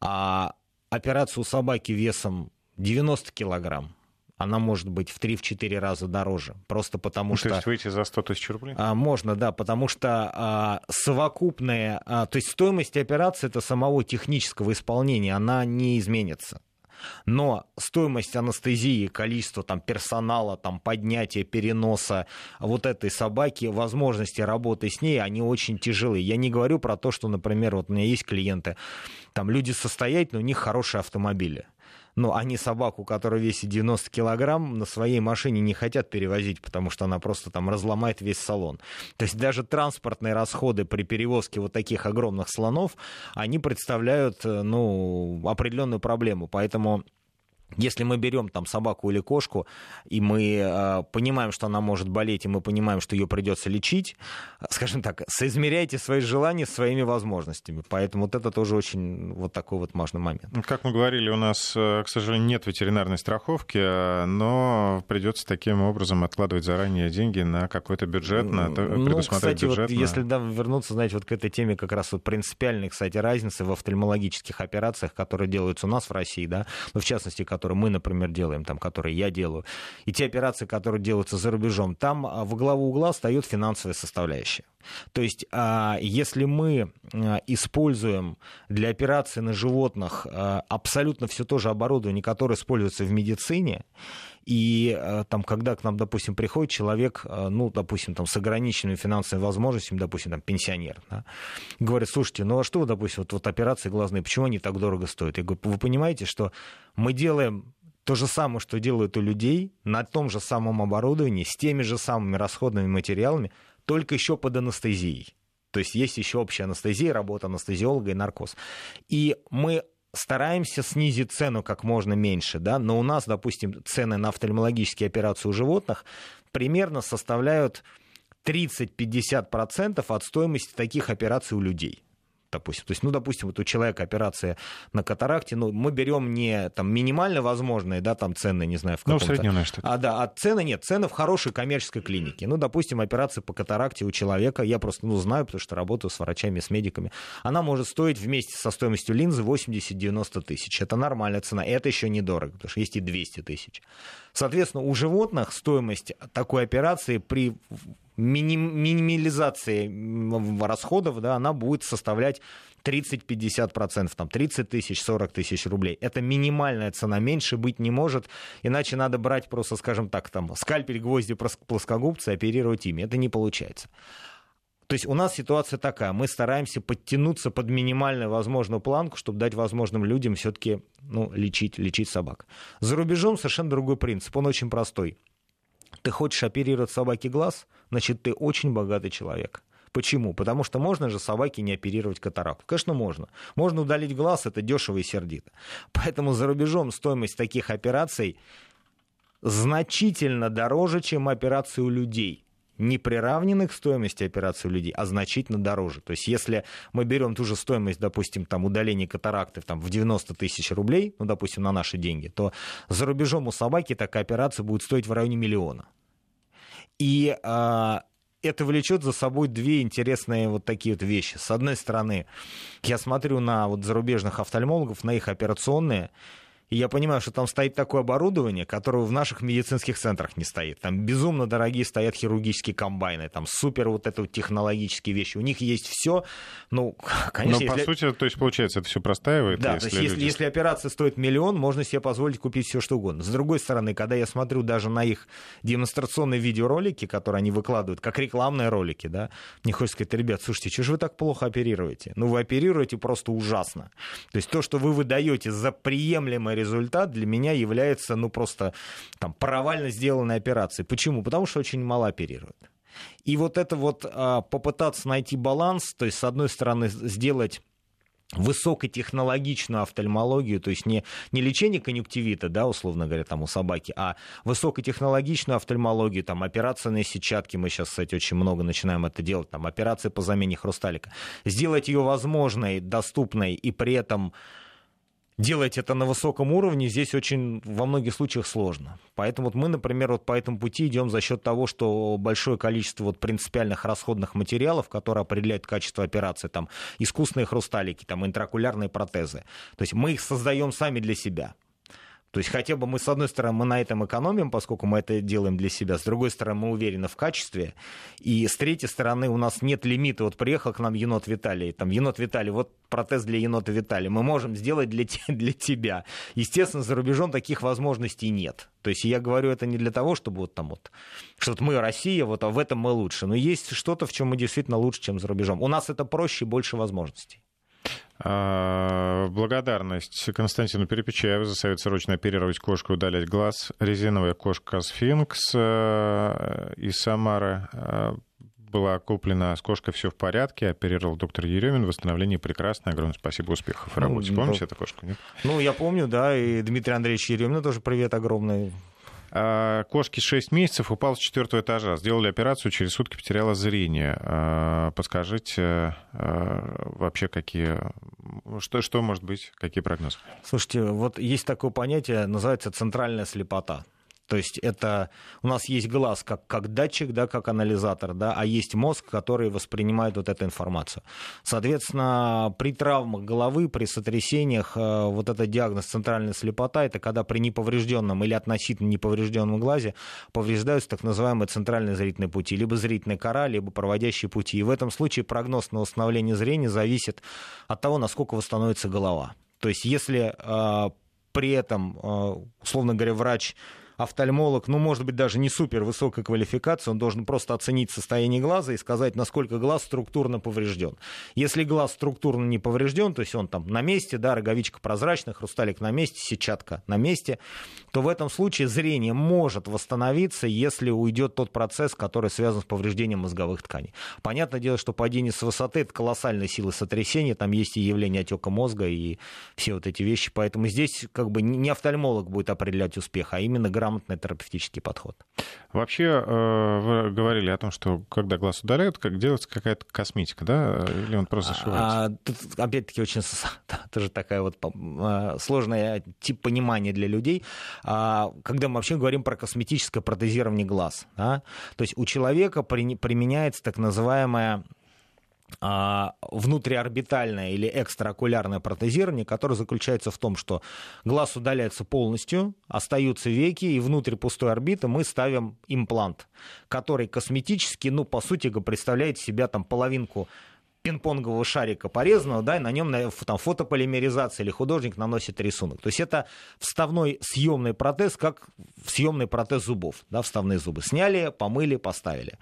А операция у собаки весом 90 килограмм, она может быть в 3-4 раза дороже. Просто потому ну, что...
То есть выйти за 100 тысяч рублей?
А, можно, да, потому что а, совокупная... А, то есть стоимость операции это самого технического исполнения, она не изменится но стоимость анестезии, количество там, персонала, там, поднятия, переноса вот этой собаки, возможности работы с ней, они очень тяжелые. Я не говорю про то, что, например, вот у меня есть клиенты, там люди состоятельные, у них хорошие автомобили но они собаку, которая весит 90 килограмм, на своей машине не хотят перевозить, потому что она просто там разломает весь салон. То есть даже транспортные расходы при перевозке вот таких огромных слонов, они представляют э, ну, определенную проблему. Поэтому если мы берем там собаку или кошку, и мы э, понимаем, что она может болеть, и мы понимаем, что ее придется лечить, скажем так, соизмеряйте свои желания своими возможностями. Поэтому вот это тоже очень вот такой вот важный момент.
Ну, как мы говорили, у нас, э, к сожалению, нет ветеринарной страховки, э, но придется таким образом откладывать заранее деньги на какой-то бюджет, на
ну, кстати, бюджет. Вот, на... Если да, вернуться, знаете, вот к этой теме как раз вот принципиальной, кстати, разницы в офтальмологических операциях, которые делаются у нас в России, да, ну, в частности, которые мы, например, делаем, там, которые я делаю, и те операции, которые делаются за рубежом, там а, во главу угла встает финансовая составляющая. То есть, а, если мы а, используем для операции на животных абсолютно все то же оборудование, которое используется в медицине, и там, когда к нам, допустим, приходит человек, ну, допустим, там, с ограниченными финансовыми возможностями, допустим, там, пенсионер, да, говорит, слушайте, ну а что допустим, вот, вот операции глазные, почему они так дорого стоят? Я говорю, вы понимаете, что мы делаем то же самое, что делают у людей, на том же самом оборудовании, с теми же самыми расходными материалами, только еще под анестезией. То есть есть еще общая анестезия, работа анестезиолога и наркоз. И мы стараемся снизить цену как можно меньше, да, но у нас, допустим, цены на офтальмологические операции у животных примерно составляют 30-50% от стоимости таких операций у людей допустим. То есть, ну, допустим, вот у человека операция на катаракте, ну, мы берем не там минимально возможные, да, там цены, не знаю, в
каком-то... Ну, усредненное что-то.
А, да, а цены нет, цены в хорошей коммерческой клинике. Ну, допустим, операция по катаракте у человека, я просто, ну, знаю, потому что работаю с врачами, с медиками, она может стоить вместе со стоимостью линзы 80-90 тысяч. Это нормальная цена, это еще недорого, потому что есть и 200 тысяч. Соответственно, у животных стоимость такой операции при минимализации расходов, да, она будет составлять 30-50%, там 30 тысяч, 40 тысяч рублей. Это минимальная цена, меньше быть не может, иначе надо брать просто, скажем так, там, скальпель, гвозди, плоскогубцы, оперировать ими. Это не получается. То есть у нас ситуация такая, мы стараемся подтянуться под минимально возможную планку, чтобы дать возможным людям все-таки ну, лечить, лечить собак. За рубежом совершенно другой принцип, он очень простой. Ты хочешь оперировать собаке глаз, значит, ты очень богатый человек. Почему? Потому что можно же собаке не оперировать катаракту. Конечно, можно. Можно удалить глаз, это дешево и сердито. Поэтому за рубежом стоимость таких операций значительно дороже, чем операции у людей не приравненных к стоимости операции у людей, а значительно дороже. То есть если мы берем ту же стоимость, допустим, там, удаления катаракты там, в 90 тысяч рублей, ну, допустим, на наши деньги, то за рубежом у собаки такая операция будет стоить в районе миллиона. И а, это влечет за собой две интересные вот такие вот вещи. С одной стороны, я смотрю на вот зарубежных офтальмологов, на их операционные, и я понимаю, что там стоит такое оборудование, которое в наших медицинских центрах не стоит. Там безумно дорогие стоят хирургические комбайны, там супер вот это вот технологические вещи. У них есть все. Ну, [LAUGHS] конечно.
Но по сути, то есть получается, это все простаивает.
Да, если то есть люди... если, операция стоит миллион, можно себе позволить купить все что угодно. С другой стороны, когда я смотрю даже на их демонстрационные видеоролики, которые они выкладывают, как рекламные ролики, да, мне хочется сказать, ребят, слушайте, что же вы так плохо оперируете? Ну, вы оперируете просто ужасно. То есть то, что вы выдаете за приемлемое результат для меня является, ну, просто там, провально сделанной операцией. Почему? Потому что очень мало оперируют. И вот это вот а, попытаться найти баланс, то есть, с одной стороны, сделать высокотехнологичную офтальмологию, то есть не, не лечение конъюнктивита, да, условно говоря, там у собаки, а высокотехнологичную офтальмологию, там операции сетчатки, мы сейчас, кстати, очень много начинаем это делать, там операции по замене хрусталика, сделать ее возможной, доступной и при этом делать это на высоком уровне здесь очень во многих случаях сложно. Поэтому вот мы, например, вот по этому пути идем за счет того, что большое количество вот принципиальных расходных материалов, которые определяют качество операции, там искусственные хрусталики, там интракулярные протезы. То есть мы их создаем сами для себя. То есть хотя бы мы, с одной стороны, мы на этом экономим, поскольку мы это делаем для себя, с другой стороны, мы уверены в качестве, и с третьей стороны, у нас нет лимита. Вот приехал к нам енот Виталий, там, енот Виталий, вот протез для енота Виталия, мы можем сделать для, для тебя. Естественно, за рубежом таких возможностей нет. То есть я говорю это не для того, чтобы вот там вот, что мы Россия, вот а в этом мы лучше. Но есть что-то, в чем мы действительно лучше, чем за рубежом. У нас это проще и больше возможностей.
А, благодарность Константину Перепечаеву за совет срочно оперировать кошку, удалять глаз. Резиновая кошка Сфинкс э, из Самары э, была куплена с кошкой все в порядке, оперировал доктор Еремин, восстановление прекрасное, огромное спасибо, успехов в работе. Ну, Помните ну, эту кошку, нет?
Ну, я помню, да, и Дмитрий Андреевич Еремин тоже привет огромный.
А, кошке 6 месяцев упал с четвертого этажа. Сделали операцию, через сутки потеряла зрение. А, подскажите а, вообще, какие... Что, что может быть? Какие прогнозы?
Слушайте, вот есть такое понятие, называется центральная слепота. То есть это у нас есть глаз как, как датчик, да, как анализатор, да, а есть мозг, который воспринимает вот эту информацию. Соответственно, при травмах головы, при сотрясениях, э, вот этот диагноз центральная слепота, это когда при неповрежденном или относительно неповрежденном глазе повреждаются так называемые центральные зрительные пути, либо зрительная кора, либо проводящие пути. И в этом случае прогноз на восстановление зрения зависит от того, насколько восстановится голова. То есть если э, при этом, э, условно говоря, врач офтальмолог, ну, может быть, даже не супер высокой квалификации, он должен просто оценить состояние глаза и сказать, насколько глаз структурно поврежден. Если глаз структурно не поврежден, то есть он там на месте, да, роговичка прозрачная, хрусталик на месте, сетчатка на месте, то в этом случае зрение может восстановиться, если уйдет тот процесс, который связан с повреждением мозговых тканей. Понятное дело, что падение с высоты это колоссальная сила сотрясения, там есть и явление отека мозга и все вот эти вещи, поэтому здесь как бы не офтальмолог будет определять успех, а именно грамотный терапевтический подход.
Вообще, э, вы говорили о том, что когда глаз удаляют, как делается какая-то косметика, да? Или он просто зашивается? А,
тут, опять-таки, очень [LAUGHS] тоже такая вот а, сложная тип понимания для людей. А, когда мы вообще говорим про косметическое протезирование глаз, да? то есть у человека применяется так называемая внутриорбитальное или экстраокулярное протезирование, которое заключается в том, что глаз удаляется полностью, остаются веки, и внутрь пустой орбиты мы ставим имплант, который косметически, ну, по сути, представляет себя там половинку пинг-понгового шарика порезанного, да, и на нем там, фотополимеризация или художник наносит рисунок. То есть это вставной съемный протез, как съемный протез зубов, да, вставные зубы. Сняли, помыли, поставили.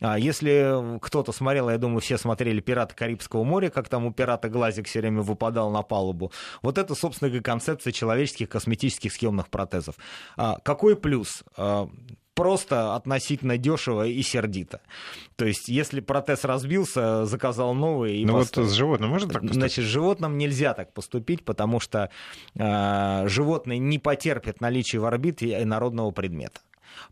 А если кто-то смотрел, я думаю, все смотрели «Пираты Карибского моря», как там у пирата глазик все время выпадал на палубу. Вот это, собственно концепция человеческих косметических съемных протезов. А, какой плюс? Просто относительно дешево и сердито. То есть, если протез разбился, заказал новый. И
ну вот с животным можно так поступить?
Значит, с животным нельзя так поступить, потому что э, животное не потерпит наличие в орбите инородного предмета.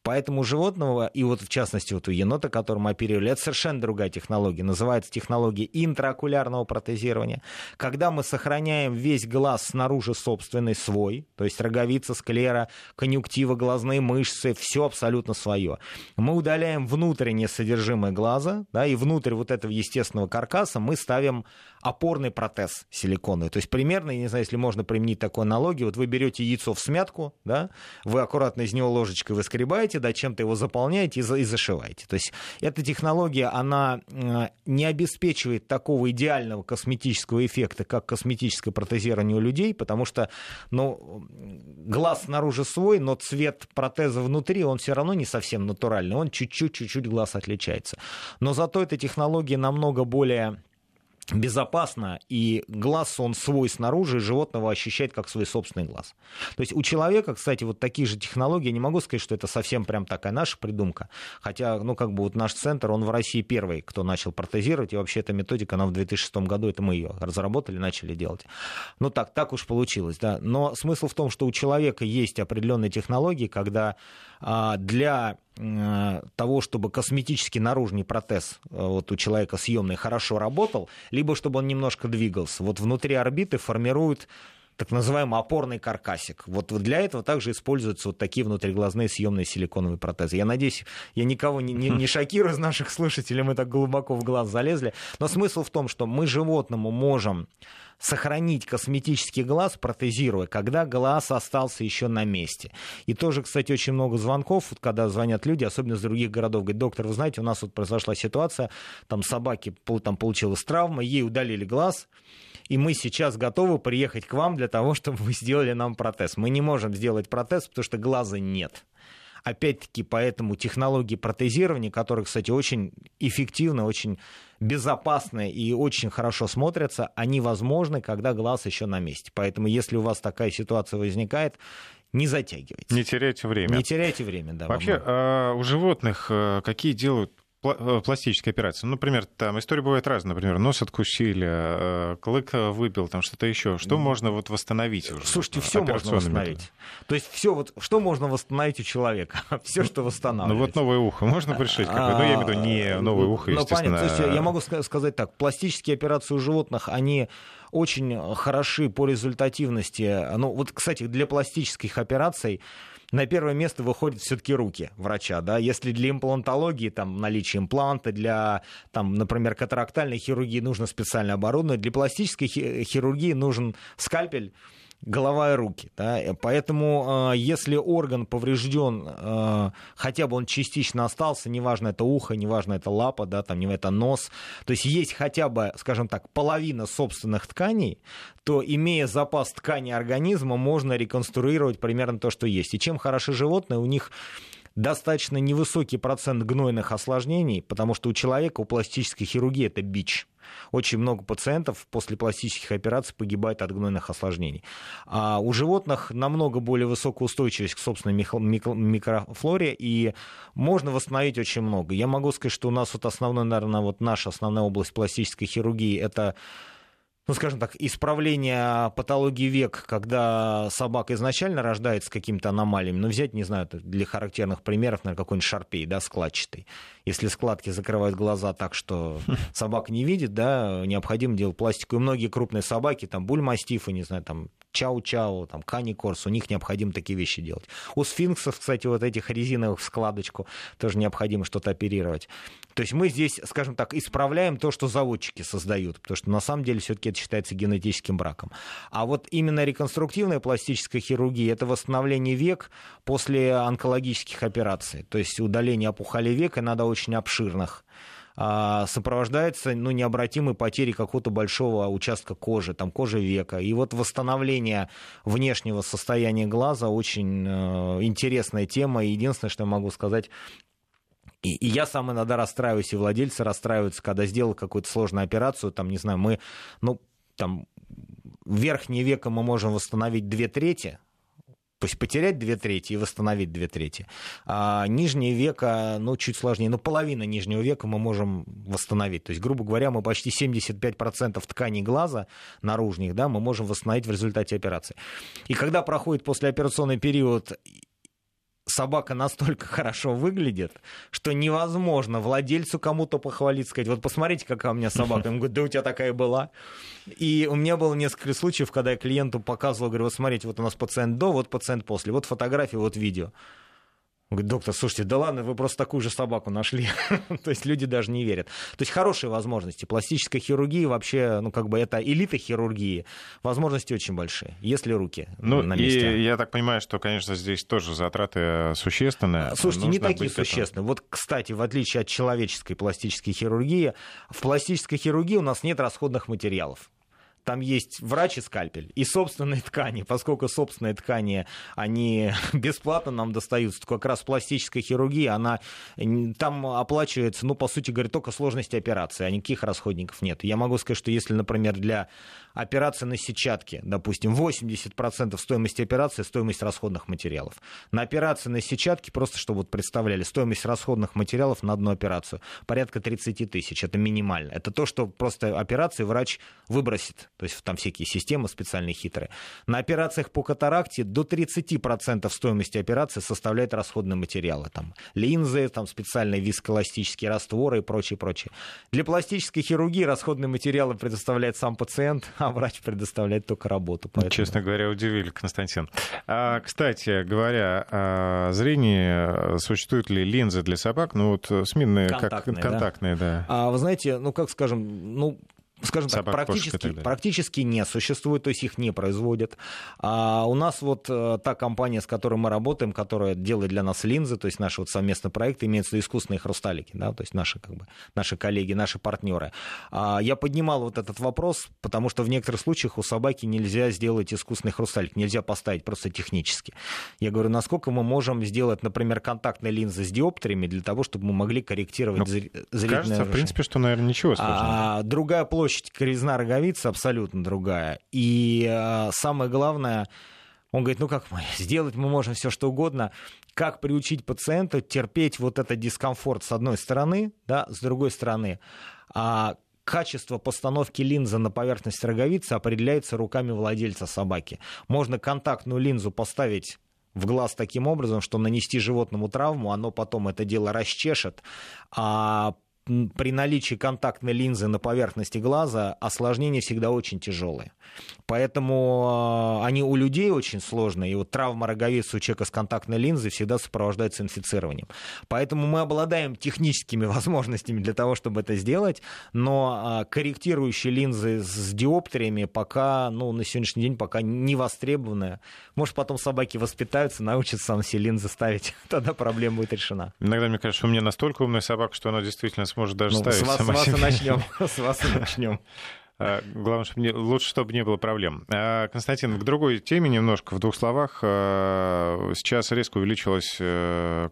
Поэтому у животного, и вот в частности вот у енота, которым оперировали, это совершенно другая технология. Называется технология интраокулярного протезирования. Когда мы сохраняем весь глаз снаружи собственный свой, то есть роговица, склера, конъюнктива, глазные мышцы, все абсолютно свое. Мы удаляем внутреннее содержимое глаза, да, и внутрь вот этого естественного каркаса мы ставим опорный протез силиконовый. То есть примерно, я не знаю, если можно применить такую аналогию, вот вы берете яйцо в смятку, да, вы аккуратно из него ложечкой выскребаете, да, чем-то его заполняете и, за, и зашиваете. То есть эта технология, она э, не обеспечивает такого идеального косметического эффекта, как косметическое протезирование у людей, потому что, ну, глаз снаружи свой, но цвет протеза внутри, он все равно не совсем натуральный, он чуть-чуть, чуть-чуть глаз отличается. Но зато эта технология намного более безопасно, и глаз он свой снаружи, и животного ощущает как свой собственный глаз. То есть у человека, кстати, вот такие же технологии, я не могу сказать, что это совсем прям такая наша придумка, хотя, ну, как бы вот наш центр, он в России первый, кто начал протезировать, и вообще эта методика, она в 2006 году, это мы ее разработали, начали делать. Ну, так, так уж получилось, да. Но смысл в том, что у человека есть определенные технологии, когда для Э, того, чтобы косметический наружный протез э, вот у человека съемный хорошо работал, либо чтобы он немножко двигался. Вот внутри орбиты формируют так называемый опорный каркасик. Вот для этого также используются вот такие внутриглазные съемные силиконовые протезы. Я надеюсь, я никого не, не, не [LAUGHS] шокирую из наших слушателей, мы так глубоко в глаз залезли. Но смысл в том, что мы животному можем сохранить косметический глаз, протезируя, когда глаз остался еще на месте. И тоже, кстати, очень много звонков, когда звонят люди, особенно из других городов, говорят, доктор, вы знаете, у нас вот произошла ситуация, там собаки там получилась травма, ей удалили глаз, и мы сейчас готовы приехать к вам для того, [LAUGHS] чтобы вы сделали нам протез. Мы не можем сделать протез, потому что глаза нет. Опять-таки, поэтому технологии протезирования, которые, кстати, очень эффективны, очень безопасны и очень хорошо смотрятся, они возможны, когда глаз еще на месте. Поэтому, если у вас такая ситуация возникает, не затягивайте.
Не теряйте время.
Не теряйте время, да.
Вообще, а у животных э, какие делают пластические операции. Ну, например, там история бывает разная. Например, нос откусили, э, клык выбил, там что-то еще. Что можно вот восстановить уже?
Слушайте, все можно восстановить. Метод? То есть все вот, что можно восстановить у человека? [LAUGHS] все, что восстанавливается.
Ну вот новое ухо можно пришить? Ну, я имею в виду не новое ухо, естественно. Ну, понятно.
То есть, я могу сказать так. Пластические операции у животных, они очень хороши по результативности. Ну, вот, кстати, для пластических операций на первое место выходят все-таки руки врача. Да? Если для имплантологии там, наличие импланта, для, там, например, катарактальной хирургии нужно специальное оборудование, для пластической хирургии нужен скальпель, голова и руки. Да? Поэтому, э, если орган поврежден, э, хотя бы он частично остался, неважно, это ухо, неважно, это лапа, да, там, это нос, то есть есть хотя бы, скажем так, половина собственных тканей, то, имея запас ткани организма, можно реконструировать примерно то, что есть. И чем хороши животные, у них достаточно невысокий процент гнойных осложнений, потому что у человека, у пластической хирургии это бич. Очень много пациентов после пластических операций погибает от гнойных осложнений. А у животных намного более высокая устойчивость к собственной микрофлоре, и можно восстановить очень много. Я могу сказать, что у нас вот основной, наверное, вот наша основная область пластической хирургии – это ну, скажем так, исправление патологии век, когда собака изначально рождается с какими-то аномалиями, ну, взять, не знаю, для характерных примеров, наверное, какой-нибудь шарпей, да, складчатый. Если складки закрывают глаза так, что [LAUGHS] собака не видит, да, необходимо делать пластику. И многие крупные собаки, там, бульмастифы, не знаю, там, чау-чау, там, кани-корс, у них необходимо такие вещи делать. У сфинксов, кстати, вот этих резиновых в складочку тоже необходимо что-то оперировать. То есть мы здесь, скажем так, исправляем то, что заводчики создают, потому что на самом деле все-таки это считается генетическим браком. А вот именно реконструктивная пластическая хирургия – это восстановление век после онкологических операций. То есть удаление опухоли века надо очень обширных а, сопровождается ну, необратимой потерей какого-то большого участка кожи, там, кожи века. И вот восстановление внешнего состояния глаза очень э, интересная тема. Единственное, что я могу сказать, и, и я сам иногда расстраиваюсь, и владельцы расстраиваются, когда сделал какую-то сложную операцию, там, не знаю, мы, ну, там, верхнее веко мы можем восстановить две трети, то есть потерять две трети и восстановить две трети. А нижнее века, ну, чуть сложнее. Но половина нижнего века мы можем восстановить. То есть, грубо говоря, мы почти 75% тканей глаза наружных, да, мы можем восстановить в результате операции. И когда проходит послеоперационный период собака настолько хорошо выглядит, что невозможно владельцу кому-то похвалить, сказать, вот посмотрите, какая у меня собака. Он говорит, да у тебя такая была. И у меня было несколько случаев, когда я клиенту показывал, говорю, вот смотрите, вот у нас пациент до, вот пациент после, вот фотографии, вот видео. Он говорит, доктор, слушайте, да ладно, вы просто такую же собаку нашли. [LAUGHS] То есть люди даже не верят. То есть хорошие возможности. Пластическая хирургия вообще, ну как бы это элита хирургии. Возможности очень большие, если руки
ну, на месте. И я так понимаю, что, конечно, здесь тоже затраты существенные.
Слушайте, Нужно не такие существенные. Вот, кстати, в отличие от человеческой пластической хирургии, в пластической хирургии у нас нет расходных материалов там есть врач и скальпель, и собственные [LAUGHS] ткани, поскольку собственные ткани, они [LAUGHS] бесплатно нам достаются, как раз пластическая хирургия, она там оплачивается, ну, по сути говоря, только сложности операции, а никаких расходников нет. Я могу сказать, что если, например, для операции на сетчатке, допустим, 80% стоимости операции – стоимость расходных материалов. На операции на сетчатке, просто чтобы вот представляли, стоимость расходных материалов на одну операцию порядка 30 тысяч, это минимально. Это то, что просто операции врач выбросит то есть там всякие системы специальные хитрые. На операциях по катаракте до 30% стоимости операции составляют расходные материалы. Там линзы, там специальные вискоэластические растворы и прочее, прочее. Для пластической хирургии расходные материалы предоставляет сам пациент, [LAUGHS] а врач предоставляет только работу.
Поэтому... Честно говоря, удивили, Константин. А, кстати говоря, о зрении, существуют ли линзы для собак? Ну вот сменные, контактные, как контактные, да. да.
А, вы знаете, ну как скажем, ну скажем так, практически, практически не существует, то есть их не производят. А у нас вот э, та компания, с которой мы работаем, которая делает для нас линзы, то есть наш вот совместный проект, имеется искусственные хрусталики, да, то есть наши, как бы, наши коллеги, наши партнеры. А я поднимал вот этот вопрос, потому что в некоторых случаях у собаки нельзя сделать искусственный хрусталик, нельзя поставить просто технически. Я говорю, насколько мы можем сделать, например, контактные линзы с диоптриями для того, чтобы мы могли корректировать ну, зрительное
Кажется, в принципе, что, наверное, ничего сложного.
А, другая площадь площадь коризна роговица абсолютно другая. И э, самое главное, он говорит, ну как мы, [LAUGHS] сделать мы можем все что угодно. Как приучить пациента терпеть вот этот дискомфорт с одной стороны, да, с другой стороны. А качество постановки линзы на поверхность роговицы определяется руками владельца собаки. Можно контактную линзу поставить в глаз таким образом, что нанести животному травму, оно потом это дело расчешет, а при наличии контактной линзы на поверхности глаза осложнения всегда очень тяжелые. Поэтому э, они у людей очень сложные. И вот травма роговицы у человека с контактной линзой всегда сопровождается инфицированием. Поэтому мы обладаем техническими [LAUGHS] возможностями для того, чтобы это сделать, но э, корректирующие линзы с диоптриями пока, ну, на сегодняшний день пока не востребованы. Может, потом собаки воспитаются, научатся сам себе линзы ставить, [LAUGHS] тогда проблема будет решена.
Иногда мне кажется, у меня настолько умная собака, что она действительно сможет даже
Ну,
ставить
с вас, [LAUGHS] с вас и начнем. С вас и начнем.
А, Главное, чтобы не, лучше, чтобы не было проблем. А, Константин, к другой теме немножко, в двух словах. А, Сейчас резко увеличилось э,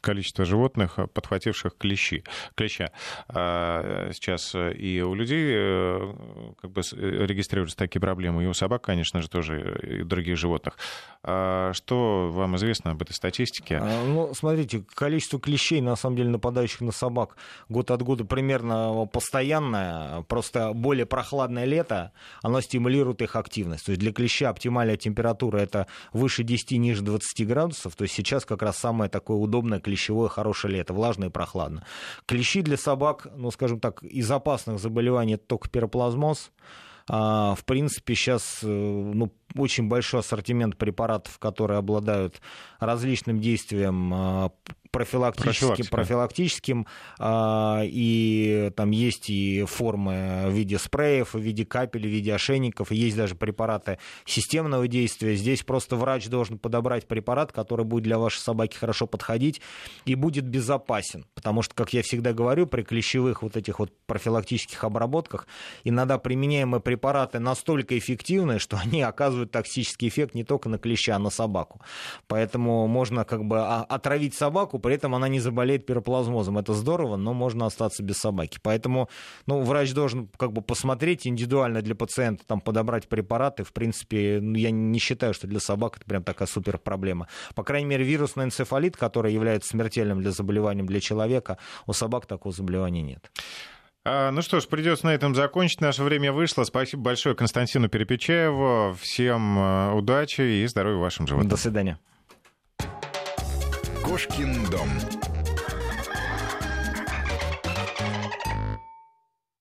количество животных, подхвативших клещи, клеща. А, Сейчас и у людей э, как бы регистрируются такие проблемы, и у собак, конечно же, тоже, и других животных. А Что вам известно об этой статистике?
А, Ну, смотрите, количество клещей, на самом деле, нападающих на собак год от года примерно постоянное. Просто более прохладное лето, оно стимулирует их активность. То есть для клеща оптимальная температура это выше 10, ниже 20 градусов. То есть сейчас как раз самое такое удобное клещевое хорошее лето, влажно и прохладно. Клещи для собак, ну, скажем так, из опасных заболеваний это только пироплазмоз. А, В принципе, сейчас ну, очень большой ассортимент препаратов, которые обладают различным действием а, профилактическим, профилактическим а, и там есть и формы в виде спреев, в виде капель, в виде ошейников, и есть даже препараты системного действия. Здесь просто врач должен подобрать препарат, который будет для вашей собаки хорошо подходить и будет безопасен, потому что, как я всегда говорю, при клещевых вот этих вот профилактических обработках иногда применяемые препараты настолько эффективны, что [LAUGHS] они оказывают токсический эффект не только на клеща, а на собаку. Поэтому можно как бы а, отравить собаку, при этом она не заболеет пироплазмозом. Это здорово, но можно остаться без собаки. Поэтому ну, врач должен как бы посмотреть индивидуально для пациента, там, подобрать препараты. В принципе, ну, я не считаю, что для собак это прям такая супер проблема. По крайней мере, вирусный энцефалит, который является смертельным для заболеванием для человека, у собак такого заболевания нет.
А, Ну что ж, придется на этом закончить. Наше время вышло. Спасибо большое Константину Перепечаеву. Всем э, удачи и здоровья вашим животным.
До свидания.
Кошкин дом.